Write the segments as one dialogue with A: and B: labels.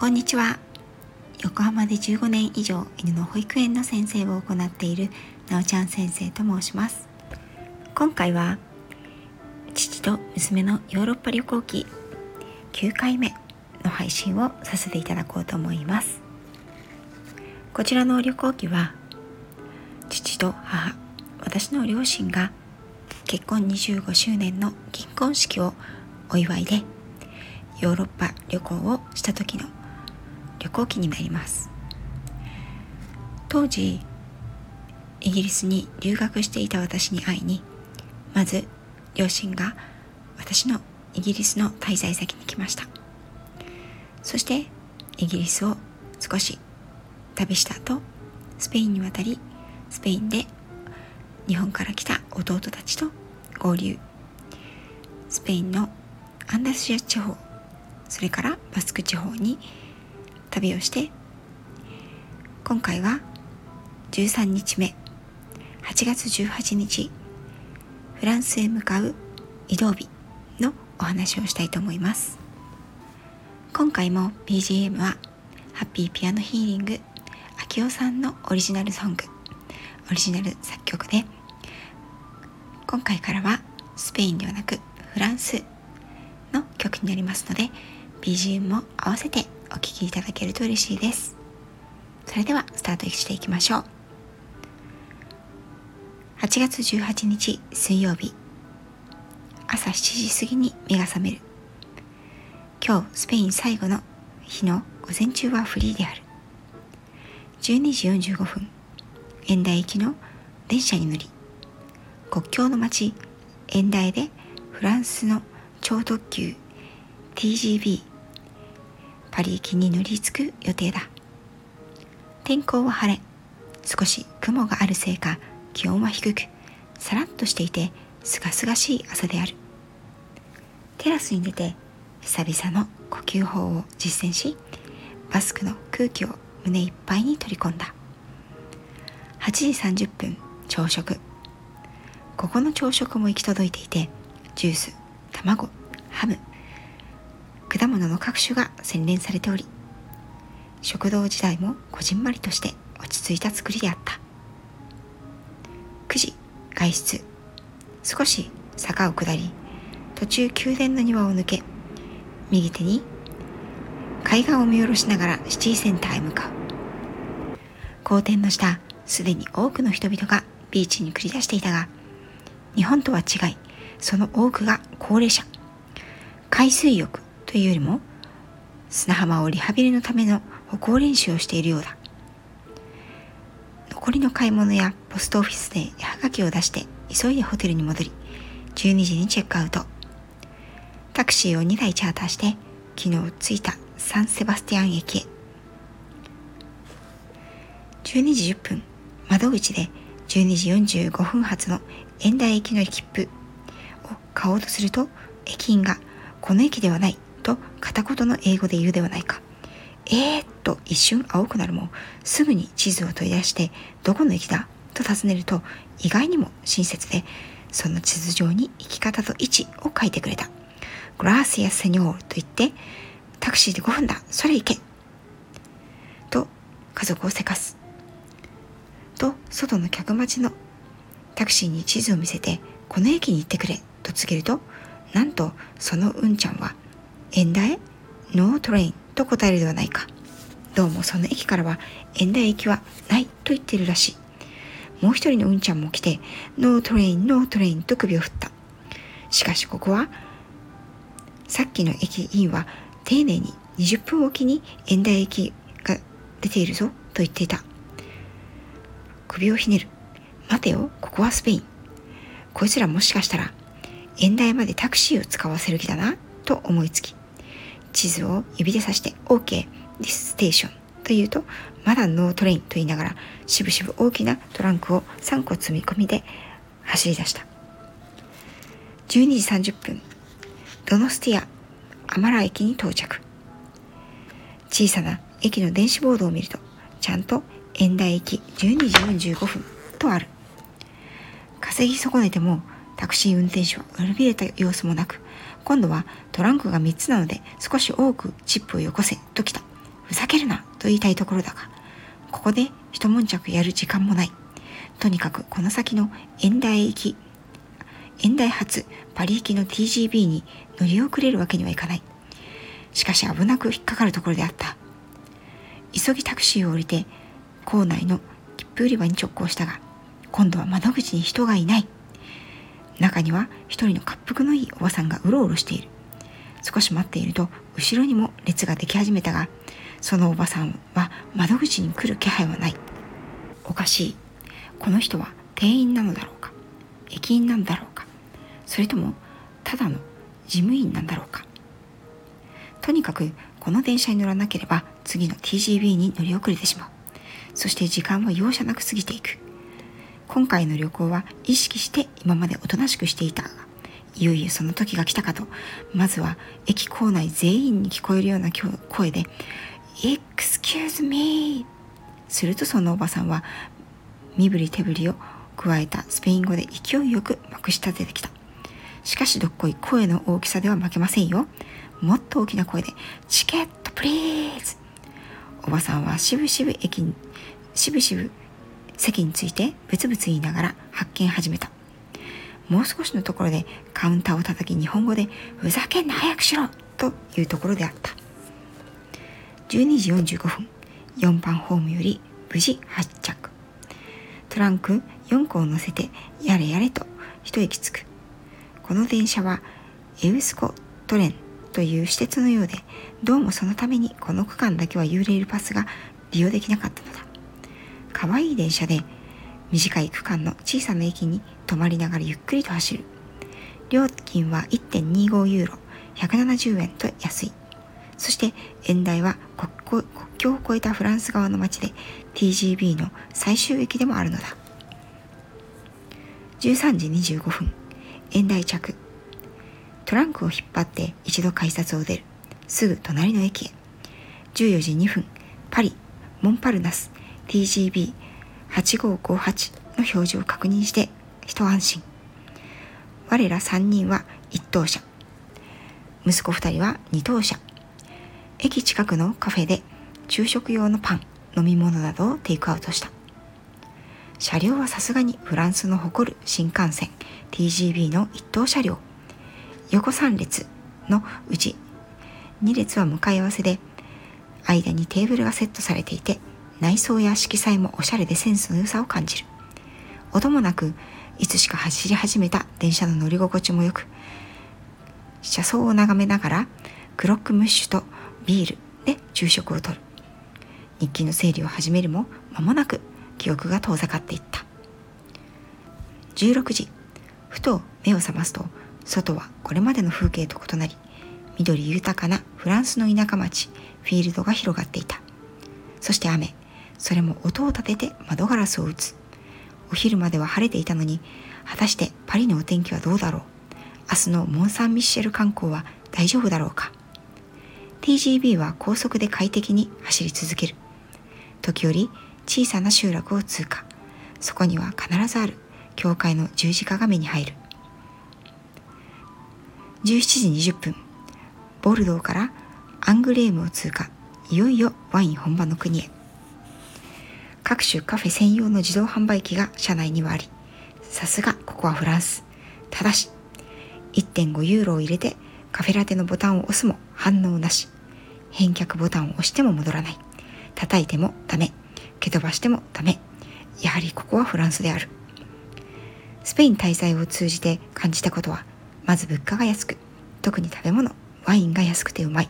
A: こんにちは。横浜で15年以上犬の保育園の先生を行っているなおちゃん先生と申します。今回は父と娘のヨーロッパ旅行記9回目の配信をさせていただこうと思います。こちらの旅行記は父と母私の両親が結婚25周年の銀婚式をお祝いでヨーロッパ旅行をした時の旅行記になります。当時イギリスに留学していた私に会いにまず両親が私のイギリスの滞在先に来ました。そしてイギリスを少し旅した後スペインに渡りスペインで日本から来た弟たちと合流。スペインのアンダスシア地方それからバスク地方に旅をして。今回は13日目。8月18日。フランスへ向かう移動日のお話をしたいと思います。今回も BGM はハッピーピアノヒーリング秋代さんのオリジナルソング。オリジナル作曲で。今回からはスペインではなくフランスの曲になりますので BGM も合わせてお聴きいただけると嬉しいです。それではスタートしていきましょう。8月18日水曜日。朝7時過ぎに目が覚める。今日スペイン最後の日の午前中はフリーである。12時45分エンダ行きの電車に乗り国境の町エンダエでフランスの超特急 TGV パリ行きに乗り継く予定だ。天候は晴れ。少し雲があるせいか気温は低くさらっとしていてすがすがしい朝である。テラスに出て久々の呼吸法を実践しバスクの空気を胸いっぱいに取り込んだ。8時30分朝食。ここの朝食も行き届いていてジュース卵ハム果物の各種が洗練されており食堂時代もこじんまりとして落ち着いた作りであった。9時外出少し坂を下り途中宮殿の庭を抜け右手に海岸を見下ろしながらシティセンターへ向かう。皇殿の下すでに多くの人々がビーチに繰り出していたが日本とは違いその多くが高齢者。海水浴というよりも砂浜をリハビリのための歩行練習をしているようだ。残りの買い物やポストオフィスで絵はがきを出して急いでホテルに戻り12時にチェックアウト。タクシーを2台チャーターして昨日着いたサンセバスティアン駅へ。12時10分窓口で12時45分発の円台駅の切符を買おうとすると駅員がこの駅ではないと片言の英語で言うではないか。えーっと一瞬青くなるもすぐに地図を取り出してどこの駅だ？と尋ねると意外にも親切でその地図上に行き方と位置を書いてくれた。グラーシアセニョールと言ってタクシーで5分だそれ行けと家族をせかす。と外の客待ちのタクシーに地図を見せてこの駅に行ってくれと告げるとなんとその運ちゃんはエンダイへ no train と答えるではないか。どうもその駅からはエンダイ駅はないと言ってるらしい。もう一人の運ちゃんも来て、 no train、no train と首を振った。しかしここは、さっきの駅員は丁寧に20分おきにエンダイ駅が出ているぞと言っていた。首をひねる。待てよ、ここはスペイン。こいつらもしかしたら、エンダイまでタクシーを使わせる気だな、と思いつき、地図を指で指して OK This station と言うとまだ no train と言いながらしぶしぶ大きなトランクを3個積み込みで走り出した。12時30分。ドノスティアアマラ駅に到着。小さな駅の電子ボードを見るとちゃんと円台駅12時45分とある。稼ぎ損ねてもタクシー運転手は悪びれた様子もなく今度はトランクが3つなので少し多くチップをよこせときた。ふざけるなと言いたいところだが、ここで一悶着やる時間もない。とにかくこの先の遠大行き、遠大発パリ行きの TGB に乗り遅れるわけにはいかない。しかし危なく引っかかるところであった。急ぎタクシーを降りて、校内の切符売り場に直行したが、今度は窓口に人がいない。中には一人の滑腹のいいおばさんがうろうろしている。少し待っていると後ろにも列ができ始めたがそのおばさんは窓口に来る気配はない。おかしい。この人は店員なのだろうか。駅員なんだろうか。それともただの事務員なんだろうか。とにかくこの電車に乗らなければ次の TGB に乗り遅れてしまう。そして時間は容赦なく過ぎていく。今回の旅行は意識して今までおとなしくしていた。がいよいよその時が来たかと。まずは駅構内全員に聞こえるような声で「Excuse me」するとそのおばさんは身振り手振りを加えたスペイン語で勢いよくまくし立ててきた。しかしどっこい声の大きさでは負けませんよ。もっと大きな声で「チケットプリーズ」おばさんはしぶしぶ駅にしぶしぶ席についてブツブツ言いながら発見始めた。もう少しのところでカウンターを叩き日本語で「ふざけんな早くしろ!」というところであった。12時45分4番ホームより無事発着。トランク4個を乗せてやれやれと一息つく。この電車はエウスコトレンという私鉄のようでどうもそのためにこの区間だけはユーレールパスが利用できなかったのだ。可愛い電車で短い区間の小さな駅に止まりながらゆっくりと走る。料金は1.25ユーロ、170円と安い。そして円台は国境を越えたフランス側の町で TGB の最終駅でもあるのだ。13時25分、円台着。トランクを引っ張って一度改札を出る。すぐ隣の駅へ。14時2分、パリ、モンパルナス、TGB 8558の表示を確認して一安心。我ら3人は一等車。息子2人は二等車。駅近くのカフェで昼食用のパン飲み物などをテイクアウトした。車両はさすがにフランスの誇る新幹線 TGB の一等車両。横3列のうち2列は向かい合わせで間にテーブルがセットされていて内装や色彩もおしゃれでセンスの良さを感じる。音もなくいつしか走り始めた電車の乗り心地もよく車窓を眺めながらクロックムッシュとビールで昼食をとる。日記の整理を始めるも間もなく記憶が遠ざかっていった。16時ふと目を覚ますと外はこれまでの風景と異なり緑豊かなフランスの田舎町フィールドが広がっていた。そして雨。それも音を立てて窓ガラスを打つ。お昼までは晴れていたのに果たしてパリのお天気はどうだろう。明日のモン・サン・ミッシェル観光は大丈夫だろうか。TGB は高速で快適に走り続ける。時折小さな集落を通過。そこには必ずある。教会の十字架が目に入る。17時20分ボルドーからアングレームを通過。いよいよワイン本場の国へ。各種カフェ専用の自動販売機が車内にはあり、さすがここはフランス。ただし、1.5ユーロを入れてカフェラテのボタンを押すも反応なし。返却ボタンを押しても戻らない。叩いてもダメ。蹴飛ばしてもダメ。やはりここはフランスである。スペイン滞在を通じて感じたことは、まず物価が安く、特に食べ物、ワインが安くてうまい。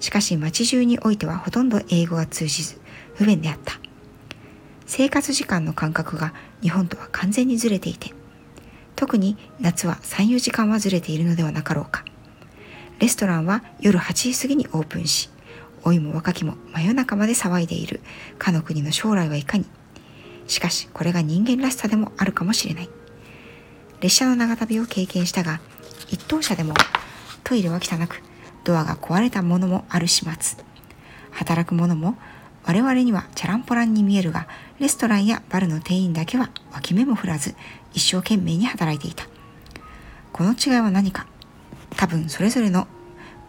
A: しかし街中においてはほとんど英語が通じず、不便であった。生活時間の感覚が日本とは完全にずれていて特に夏は34時間はずれているのではなかろうか。レストランは夜8時過ぎにオープンし老いも若きも真夜中まで騒いでいる。かの国の将来はいかに。しかしこれが人間らしさでもあるかもしれない。列車の長旅を経験したが一等車でもトイレは汚くドアが壊れたものもある始末。働く者も我々にはチャランポランに見えるが、レストランやバルの店員だけは脇目も振らず、一生懸命に働いていた。この違いは何か？多分それぞれの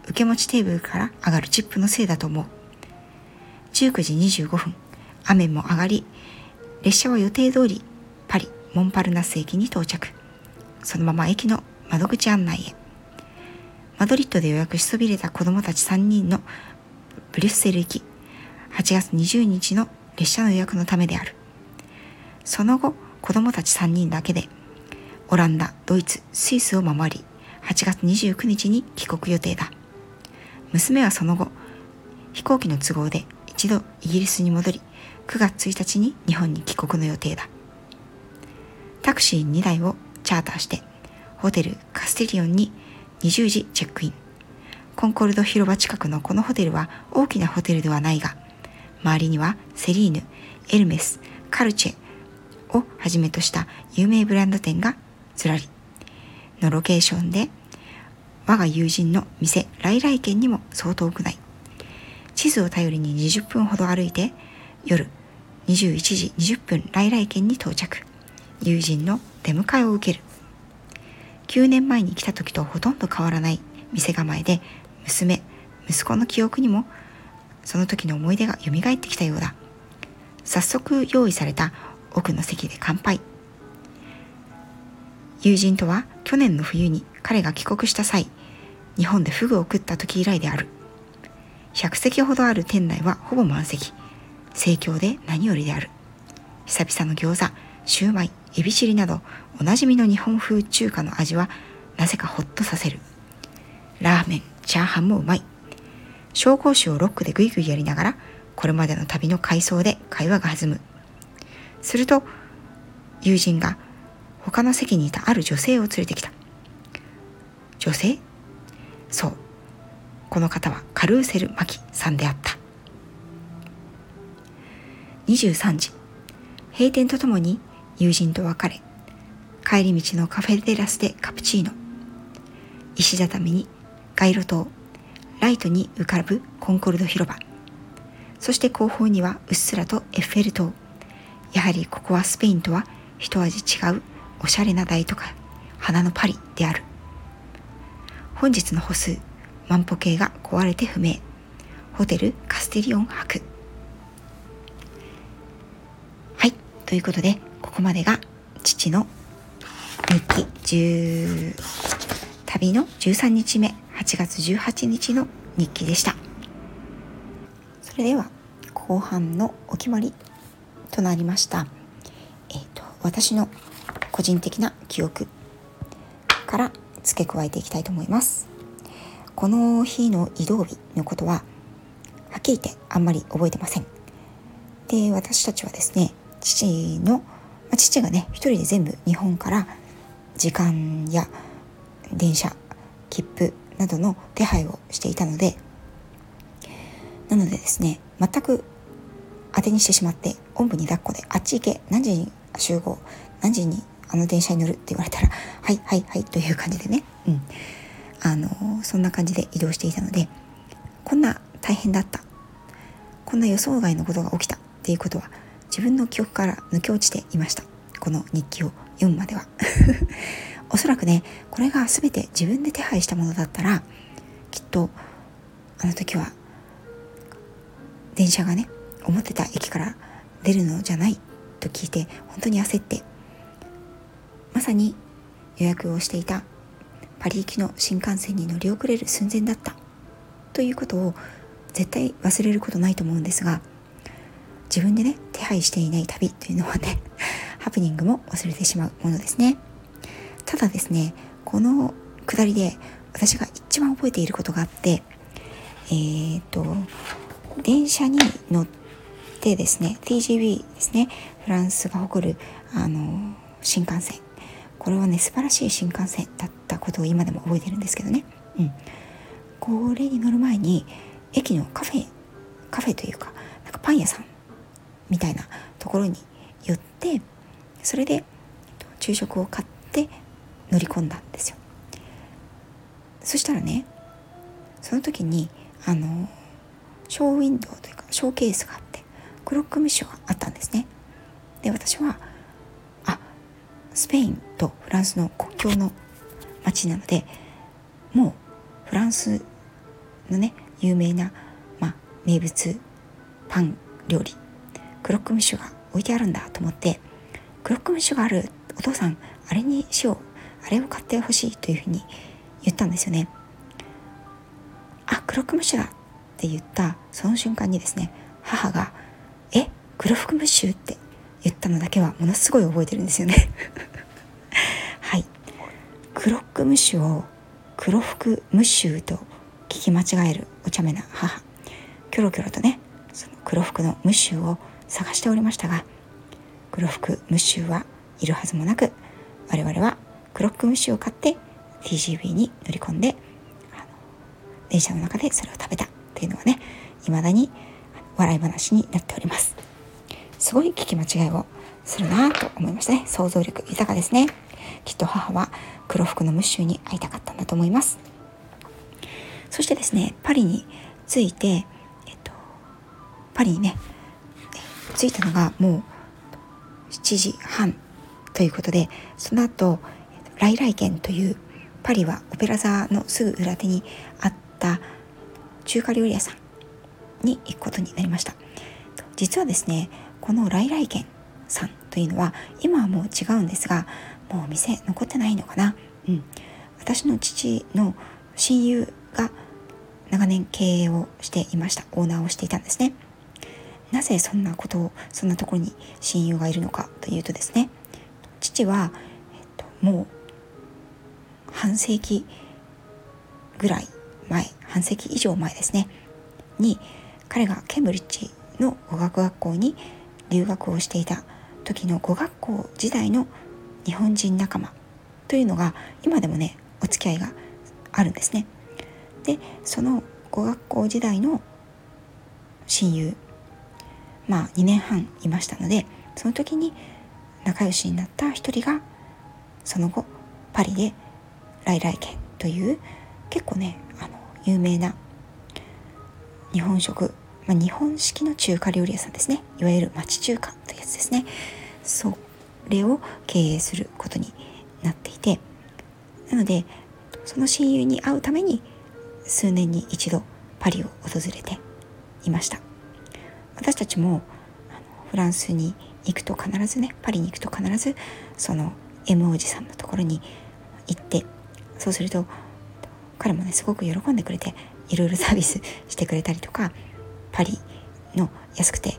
A: 受け持ちテーブルから上がるチップのせいだと思う。19時25分。雨も上がり列車は予定通りパリモンパルナス駅に到着。そのまま駅の窓口案内へ。マドリッドで予約しそびれた子供たち3人のブリュッセル行き。8月20日の列車の予約のためである。その後子供たち3人だけでオランダドイツスイスを守り8月29日に帰国予定だ。娘はその後飛行機の都合で一度イギリスに戻り9月1日に日本に帰国の予定だ。タクシー2台をチャーターしてホテルカステリオンに20時チェックイン。コンコルド広場近くのこのホテルは大きなホテルではないが周りにはセリーヌエルメスカルチェをはじめとした有名ブランド店がずらり。のロケーションで我が友人の店来来県にも相当多くない。地図を頼りに20分ほど歩いて夜21時20分来来県に到着。友人の出迎えを受ける。9年前に来た時とほとんど変わらない店構えで娘息子の記憶にもその時の思い出が蘇ってきたようだ。早速用意された奥の席で乾杯。友人とは去年の冬に彼が帰国した際日本でフグを食った時以来である。100席ほどある店内はほぼ満席。盛況で何よりである。久々の餃子シューマイエビチリなどおなじみの日本風中華の味はなぜかホッとさせる。ラーメンチャーハンもうまい。紹興酒をロックでグイグイやりながらこれまでの旅の回想で会話が弾む。すると友人が他の席にいたある女性を連れてきた。女性？そう。この方はカルーセル・マキさんであった。23時。閉店とともに友人と別れ帰り道のカフェテラスでカプチーノ。石畳に街路灯ライトに浮かぶコンコルド広場。そして後方にはうっすらとエッフェル塔。やはりここはスペインとは一味違うおしゃれな大都会花のパリである。本日の歩数万歩計が壊れて不明。ホテルカステリオン泊はいということでここまでが父の日記10旅の13日目。8月18日の日記でした。それでは後半のお決まりとなりました。えっ、ー、と私の個人的な記憶から付け加えていきたいと思います。この日の移動日のことははっきり言ってあんまり覚えてません。で私たちはですね父の、ま、父がね一人で全部日本から時間や電車切符などの手配をしていたのでなのでですね全く当てにしてしまっておんぶに抱っこであっち行け何時に集合何時にあの電車に乗るって言われたら はいはいはいという感じでねうん。あのそんな感じで移動していたのでこんな大変だった。こんな予想外のことが起きた。っていうことは自分の記憶から抜け落ちていました。この日記を読むまでは。おそらくねこれが全て自分で手配したものだったらきっとあの時は電車がね思ってた駅から出るのじゃないと聞いて本当に焦ってまさに予約をしていたパリ行きの新幹線に乗り遅れる寸前だったということを絶対忘れることないと思うんですが自分でね手配していない旅というのはねハプニングも忘れてしまうものですね。ただですねこの下りで私が一番覚えていることがあってえー、と電車に乗ってですね TGV ですねフランスが誇るあの新幹線。これはね素晴らしい新幹線だったことを今でも覚えてるんですけどね、うん、これに乗る前に駅のカフェカフェというかなんかパン屋さんみたいなところに寄ってそれで昼食を買って乗り込んだんですよ。そしたらねその時にあのショーウィンドウというかショーケースがあってクロックムッシュがあったんですね。で私はあスペインとフランスの国境の町なのでもうフランスのね有名な、まあ、名物パン料理クロックムッシュが置いてあるんだと思ってクロックムッシュがあるお父さんあれにしようあれを買ってほしいというふうに言ったんですよね。あクロックムシュだって言ったその瞬間にですね母が「えクロックムシュ?」って言ったのだけはものすごい覚えてるんですよね。はい。クロックムッシュを黒服ムッシュと聞き間違えるお茶目な母。キョロキョロとねその黒服のムッシュを探しておりましたが黒服ムッシュはいるはずもなく我々はクロックムシを買って TGV に乗り込んで電車の中でそれを食べたっていうのはね未だに笑い話になっております。すごい聞き間違いをするなと思いましたね。想像力豊かですね。きっと母は黒服のムッシュに会いたかったんだと思います。そしてですねパリに着いて、えっと、パリにね着いたのがもう7時半ということでその後来来軒というパリはオペラ座のすぐ裏手にあった中華料理屋さんに行くことになりました。実はですねこの来来軒さんというのは今はもう違うんですがもう店残ってないのかな。うん。私の父の親友が長年経営をしていました。オーナーをしていたんですね。なぜそんなことをそんなところに親友がいるのかというとですね父は、えっと、もう半世紀ぐらい前半世紀以上前ですねに彼がケンブリッジの語学学校に留学をしていた時の語学校時代の日本人仲間というのが今でもねお付き合いがあるんですね。でその語学校時代の親友まあ2年半いましたのでその時に仲良しになった一人がその後パリで来来軒という結構ねあの有名な日本食、まあ、日本式の中華料理屋さんですね。いわゆる町中華というやつですね。それを経営することになっていてなのでその親友に会うために数年に一度パリを訪れていました。私たちもフランスに行くと必ずねパリに行くと必ずその M おじさんのところに行ってそうすると彼もねすごく喜んでくれていろいろサービスしてくれたりとかパリの安くて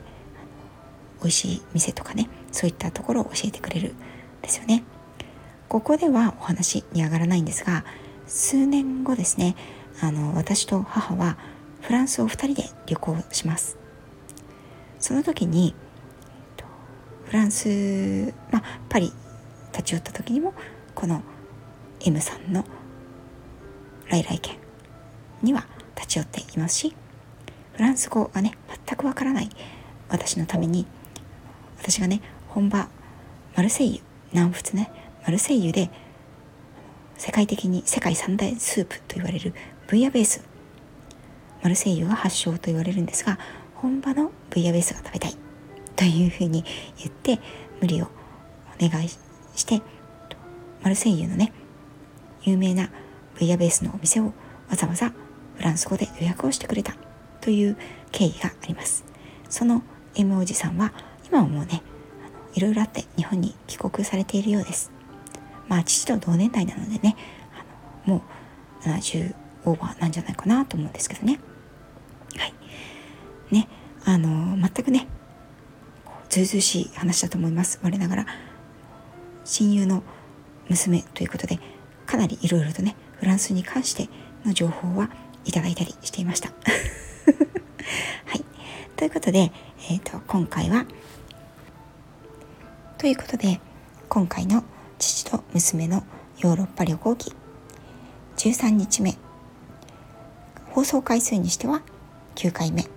A: 美味しい店とかねそういったところを教えてくれるんですよね。ここではお話に上がらないんですが数年後ですねあの私と母はフランスを2人で旅行します。その時にフランス、まあ、パリ立ち寄った時にもこの M さんの来来県には立ち寄っていますしフランス語がね全くわからない。私のために私がね本場マルセイユ南仏ねマルセイユで世界的に世界三大スープと言われるブイヤベース。マルセイユが発祥と言われるんですが本場のブイヤベースが食べたい。というふうに言って無理をお願いしてマルセイユのね有名なブイヤベースのお店をわざわざフランス語で予約をしてくれたという経緯があります。その M おじさんは今はもうねいろいろあって日本に帰国されているようです。まあ父と同年代なのでねあのもう70オーバーなんじゃないかなと思うんですけどね。はい。ねあの全くねずうずうしい話だと思います。我ながら親友の娘ということでかなりいろいろとねフランスに関しての情報はいただいたりしていました。はい。ということで、えーと、と今回はということで今回の父と娘のヨーロッパ旅行記。13日目。放送回数にしては9回目の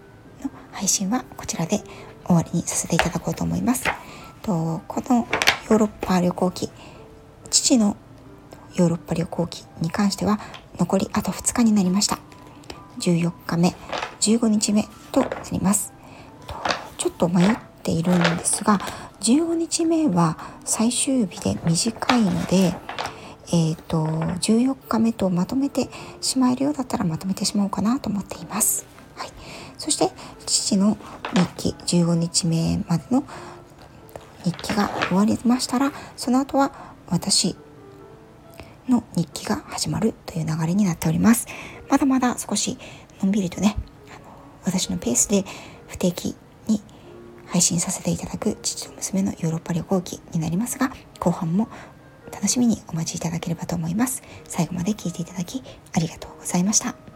A: 配信はこちらで終わりにさせていただこうと思います。とこのヨーロッパ旅行記父のヨーロッパ旅行記に関しては残りあと2日になりました。14日目15日目となります。ちょっと迷っているんですが15日目は最終日で短いのでえーと、14日目とまとめてしまえるようだったらまとめてしまおうかなと思っています。はい、そそして父の日記15日目までの日記が終わりましたらその後は私の日記が始まるという流れになっております。まだまだ少しのんびりとねあの私のペースで不定期に配信させていただく父と娘のヨーロッパ旅行記になりますが後半も楽しみにお待ちいただければと思います。最後まで聞いていただきありがとうございました。